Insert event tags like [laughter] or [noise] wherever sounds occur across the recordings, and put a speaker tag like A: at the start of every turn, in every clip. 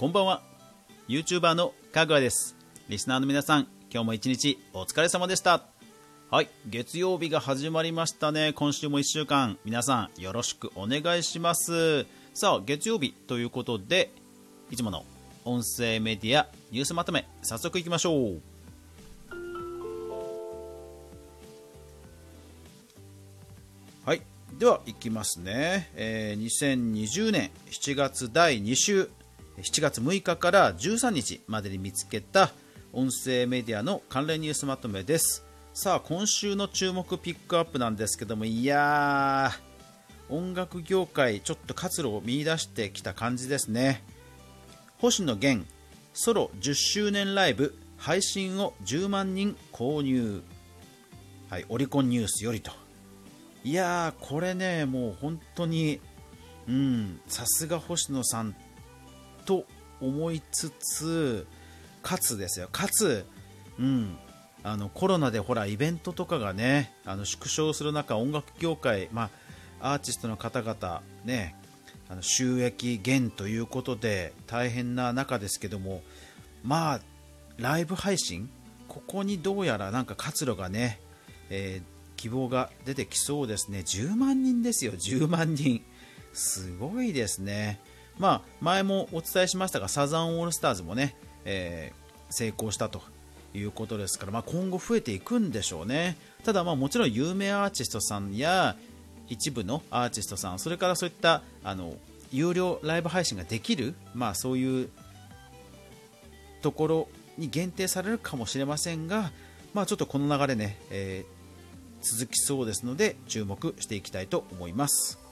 A: こんばんは。YouTuber のかぐわです。リスナーの皆さん今日も一日お疲れ様でした。はい月曜日が始まりましたね。今週も1週間。皆さんよろしくお願いします。さあ月曜日ということでいつもの音声メディアニュースまとめ早速いきましょう。はいではいきますね、えー、2020年7月第2週。7月6日から13日までに見つけた音声メディアの関連ニュースまとめです。さあ今週の注目ピックアップなんですけどもいやー音楽業界ちょっと活路を見出してきた感じですね。星野源ソロ10周年ライブ配信を10万人購入。はいオリコンニュースよりと。いやーこれねもう本当にうんさすが星野さんと思いつつかつですよ。かつうん。あのコロナでほらイベントとかがねあの縮小する中音楽業界、まあ、アーティストの方々ねあの収益減ということで大変な中ですけどもまあライブ配信ここにどうやらなんか活路がね、えー希望が出てきそうですね。10万人ですよ。10万人。すごいですね。まあ前もお伝えしましたがサザンオールスターズもね、えー、成功したということですから、まあ、今後増えていくんでしょうね。ただまあもちろん有名アーティストさんや一部のアーティストさんそれからそういったあの有料ライブ配信ができる、まあ、そういうところに限定されるかもしれませんが、まあ、ちょっとこの流れね、えー続きそうですので注目していきたいと思います。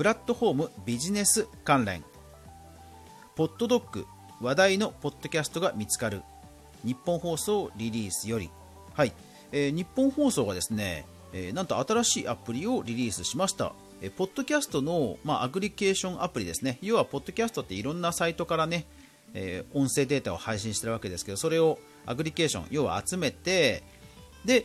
A: プラットフォームビジネス関連。ポッドドッグ話題のポッドキャストが見つかる。日本放送リリースより。はい、えー、日本放送がですね、えー、なんと新しいアプリをリリースしました。えポッドキャストの、まあ、アグリケーションアプリですね。要はポッドキャストっていろんなサイトからね、えー、音声データを配信してるわけですけどそれをアグリケーション要は集めてで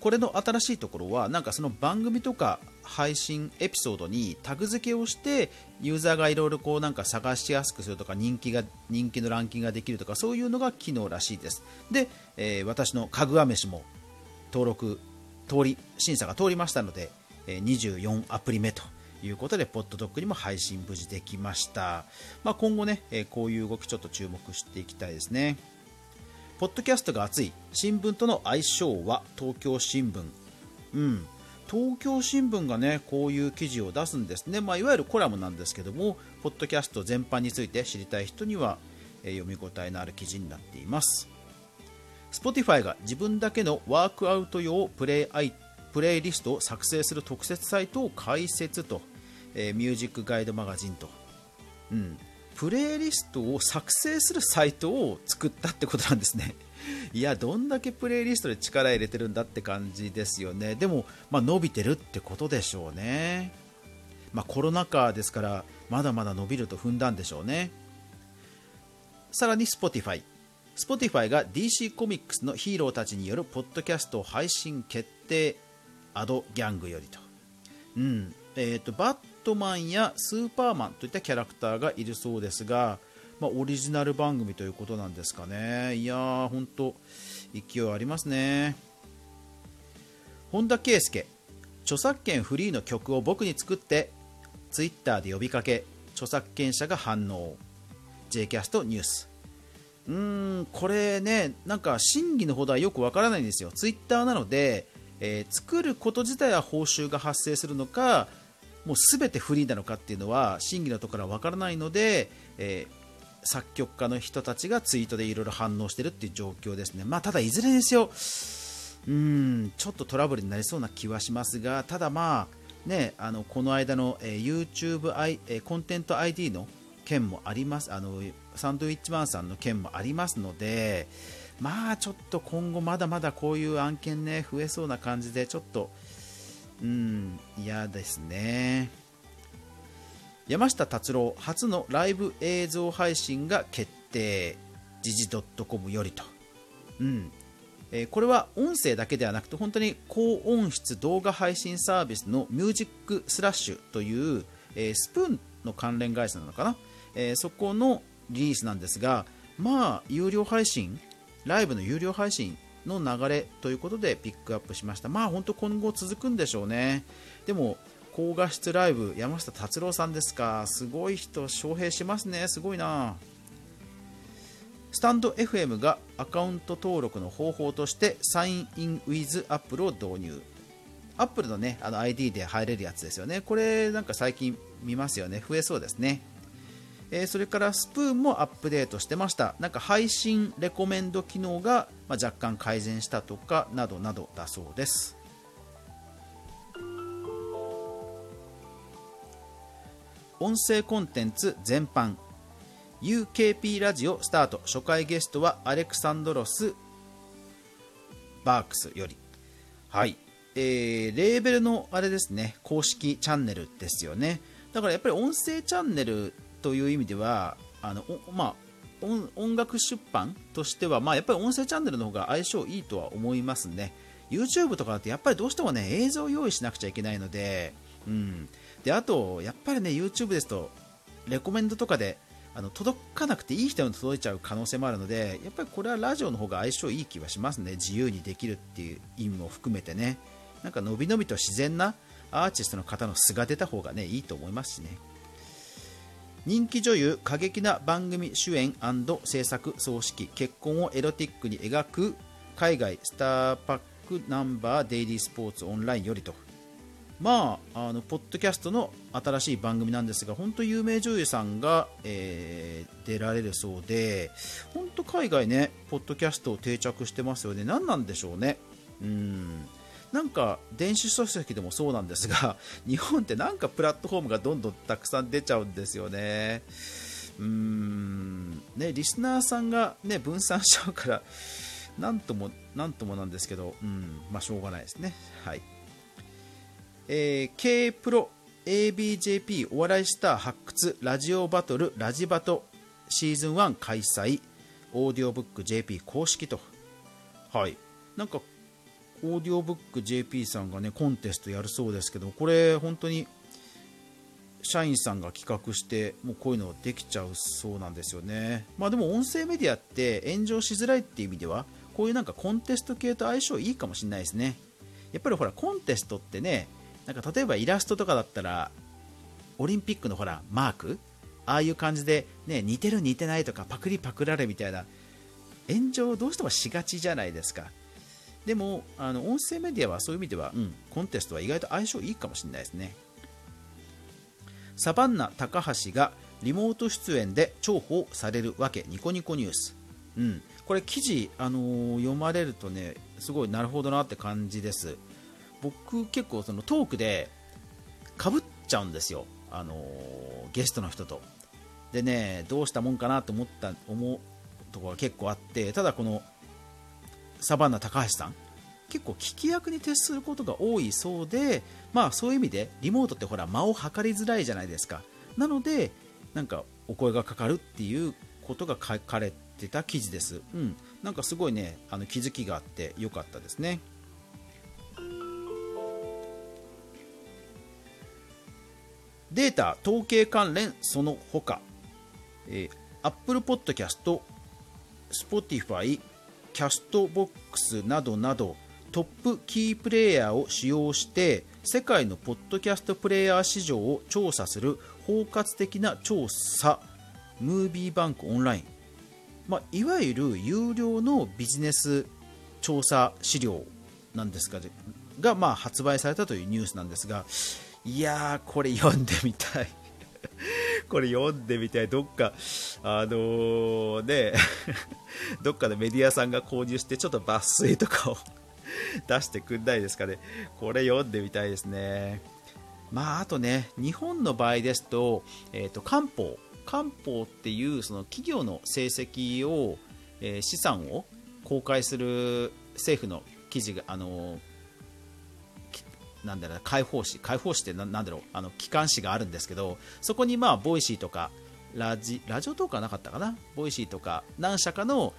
A: これの新しいところはなんかその番組とか配信エピソードにタグ付けをしてユーザーがいろいろこうなんか探しやすくするとか人気が人気のランキングができるとかそういうのが機能らしいです。で、えー、私のかぐわ飯も登録通り審査が通りましたので、24アプリ目ということでポッドドッグにも配信無事できました、まあ、今後ね、え、こういう動きちょっと注目していきたいですね。ポッドキャストが熱い新聞との相性は東京新聞、うん、東京新聞がねこういう記事を出すんですね、まあ、いわゆるコラムなんですけどもポッドキャスト全般について知りたい人には、えー、読み応えのある記事になっています。Spotify が自分だけのワークアウト用プレイアイプレイリストを作成する特設サイトを開設と、えー、ミュージックガイドマガジンと、うん、プレイリストを作成するサイトを作ったってことなんですね。[laughs] いや、どんだけプレイリストで力入れてるんだって感じですよね。でも、まあ、伸びてるってことでしょうね。まあ、コロナ禍ですから、まだまだ伸びると踏んだんでしょうね。さらに Spotify。Spotify が DC コミックスのヒーローたちによるポッドキャスト配信決定、アドギャングよりと。うん。えっ、ー、と、バットマンやスーパーマンといったキャラクターがいるそうですが、まあ、オリジナル番組ということなんですかね。いやー、ほんと、勢いありますね。本田圭佑、著作権フリーの曲を僕に作って、ツイッターで呼びかけ、著作権者が反応。J キャストニュース。うーん、これね、なんか真偽のほどはよくわからないんですよ。ツイッターなので、えー、作ること自体は報酬が発生するのか、もう全てフリーなのかっていうのは真偽のところは分からないので、えー、作曲家の人たちがツイートでいろいろ反応してるっていう状況ですね。まあ、ただ、いずれにせよ、うん、ちょっとトラブルになりそうな気はしますが、ただまあ、ね、あのこの間の、えー、YouTube、I え、コンテント ID の件もありますあの、サンドウィッチマンさんの件もありますので、まあちょっと今後まだまだこういう案件ね、増えそうな感じで、ちょっと、うん嫌ですね。山下達郎初のライブ映像配信が決定。時事 .com よりと、うん。えー、これは音声だけではなくて本当に高音質動画配信サービスのミュージックスラッシュという、えー、スプーンの関連会社なのかな、えー、そこのリリースなんですが、まあ、有料配信、ライブの有料配信の流れということでピックアップしました。まあ、本当今後続くんでしょうね。でも、高画質ライブ、山下達郎さんですか。すごい人、招聘しますね。すごいな。スタンド FM がアカウント登録の方法としてサインインウィズアップルを導入。アップルのね、あの ID で入れるやつですよね。これなんか最近見ますよね。増えそうですね。えー、それからスプーンもアップデートしてました。なんか配信レコメンド機能が、まあ若干改善したとか、などなどだそうです。音声コンテンツ全般。UKP ラジオスタート。初回ゲストはアレクサンドロス・バークスより。はい、えー、レーベルのあれですね。公式チャンネルですよね。だからやっぱり音声チャンネルという意味ではあのまあ音楽出版としては、まあ、やっぱり音声チャンネルの方が相性いいとは思いますね。YouTube とかだとやっぱりどうしてもね映像を用意しなくちゃいけないので、うん、であとやっぱりね YouTube ですとレコメンドとかであの届かなくていい人に届いちゃう可能性もあるのでやっぱりこれはラジオの方が相性いい気はしますね。自由にできるっていう意味も含めてね。なんかのびのびと自然なアーティストの方の素が出た方がねいいと思いますしね。人気女優過激な番組主演制作総指揮結婚をエロティックに描く海外スターパックナンバーデイリースポーツオンラインよりと。まあ、あのポッドキャストの新しい番組なんですが本当有名女優さんが、えー、出られるそうで本当海外ねポッドキャストを定着してますよね。何なんでしょうね。うん。なんか電子書籍でもそうなんですが [laughs] 日本ってなんかプラットフォームがどんどんたくさん出ちゃうんですよね。うーん。ねリスナーさんが、ね、分散しちゃうからなんともなんともなんですけど、うん。まあ、しょうがないですね。はい。えー、K プロ ABJP お笑いスター発掘ラジオバトルラジバトシーズン1開催オーディオブック JP 公式と。はい。なんかオーディオブック JP さんがねコンテストやるそうですけどこれ本当に社員さんが企画してもうこういうのできちゃうそうなんですよね。まあでも音声メディアって炎上しづらいっていう意味ではこういうなんかコンテスト系と相性いいかもしれないですね。やっぱりほらコンテストってねなんか例えばイラストとかだったらオリンピックのほらマークああいう感じで、ね、似てる似てないとかパクリパクられみたいな炎上どうしてもしがちじゃないですか。でもあの音声メディアはそういう意味では、うん、コンテストは意外と相性いいかもしれないですね。サバンナ高橋がリモート出演で重宝されるわけ。ニコニコニュース、うん、これ記事、あのー、読まれるとねすごいなるほどなって感じです。僕結構そのトークでかぶっちゃうんですよ、あのー、ゲストの人と。でね、どうしたもんかなと思った思うところが結構あって、ただこのサバンナ高橋さん、結構聞き役に徹することが多いそうで、まあそういう意味でリモートってほら間を測りづらいじゃないですか。なので、なんかお声がかかるっていうことが書かれてた記事です。うん。なんかすごいね、あの気づきがあってよかったですね。データ、統計関連その他、えー、Apple Podcast、Spotify、Castbox などなどトップキープレイヤーを使用して世界のポッドキャストプレイヤー市場を調査する包括的な調査ムービーバンクオンライン、まあ、いわゆる有料のビジネス調査資料なんですがが、まあ、発売されたというニュースなんですがいやー、これ読んでみたい。[laughs] これ読んでみたい。どっか、あのー、ね、[laughs] どっかのメディアさんが購入して、ちょっと抜粋とかを [laughs] 出してくんないですかね。これ読んでみたいですね。まあ、あとね、日本の場合ですと、えっ、ー、と、官報。官報っていうその企業の成績を、えー、資産を公開する政府の記事が、あのーなんだろう会報誌会報誌ってなんだろうあの機関誌があるんですけどそこにまあ Voicy とかラジ Radiotalk はなかったかな？ Voicy とか何社かの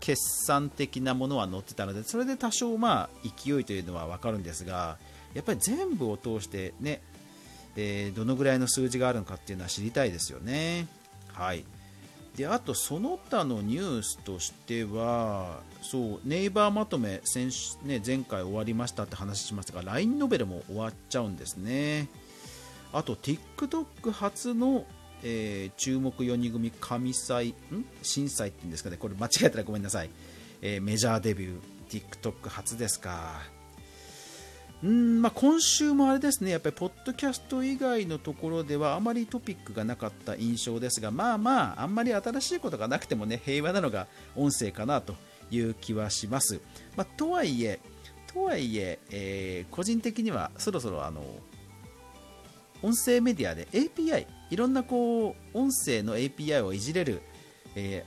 A: 決算的なものは載ってたのでそれで多少まあ勢いというのは分かるんですがやっぱり全部を通してねえー、どのぐらいの数字があるのかっていうのは知りたいですよね。はいであとその他のニュースとしてはそうネイバーまとめ先、ね、前回終わりましたって話しましたが LINE ノベルも終わっちゃうんですね。あと TikTok 初の、えー、注目4人組神祭ん？審査っていうんですかね。これ間違えたらごめんなさい、えー、メジャーデビュー TikTok 初ですか。うんまあ、今週もあれですね、やっぱりポッドキャスト以外のところではあまりトピックがなかった印象ですが、まあまあ、あんまり新しいことがなくてもね、平和なのが音声かなという気はします。まあ、とはいえ、とはいええー、個人的にはそろそろあの音声メディアで API、いろんなこう音声の API をいじれる、え、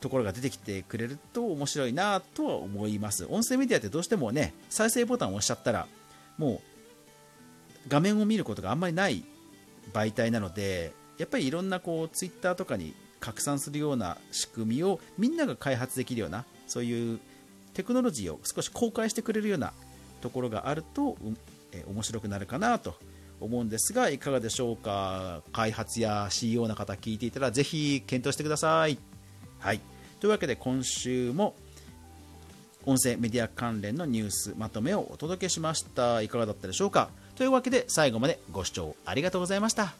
A: ところが出てきてくれると面白いなとは思います。音声メディアってどうしてもね、再生ボタンを押しちゃったら、もう画面を見ることがあんまりない媒体なので、やっぱりいろんなこう Twitter とかに拡散するような仕組みをみんなが開発できるような、そういうテクノロジーを少し公開してくれるようなところがあると、え面白くなるかなと思うんですがいかがでしょうか？開発や CEO の方聞いていたらぜひ検討してください。はい、というわけで今週も音声メディア関連のニュースまとめをお届けしました。いかがだったでしょうか？というわけで最後までご視聴ありがとうございました。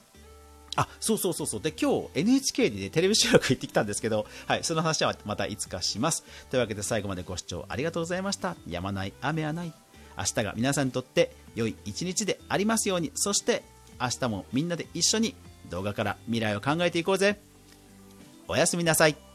A: あそうそうそうそう。で今日 NHK で、ね、テレビ収録行ってきたんですけど、[laughs] はい、その話はまたいつかします。というわけで最後までご視聴ありがとうございました。やまない雨はない。明日が皆さんにとって良い一日でありますように。そして明日もみんなで一緒に動画から未来を考えていこうぜ。おやすみなさい。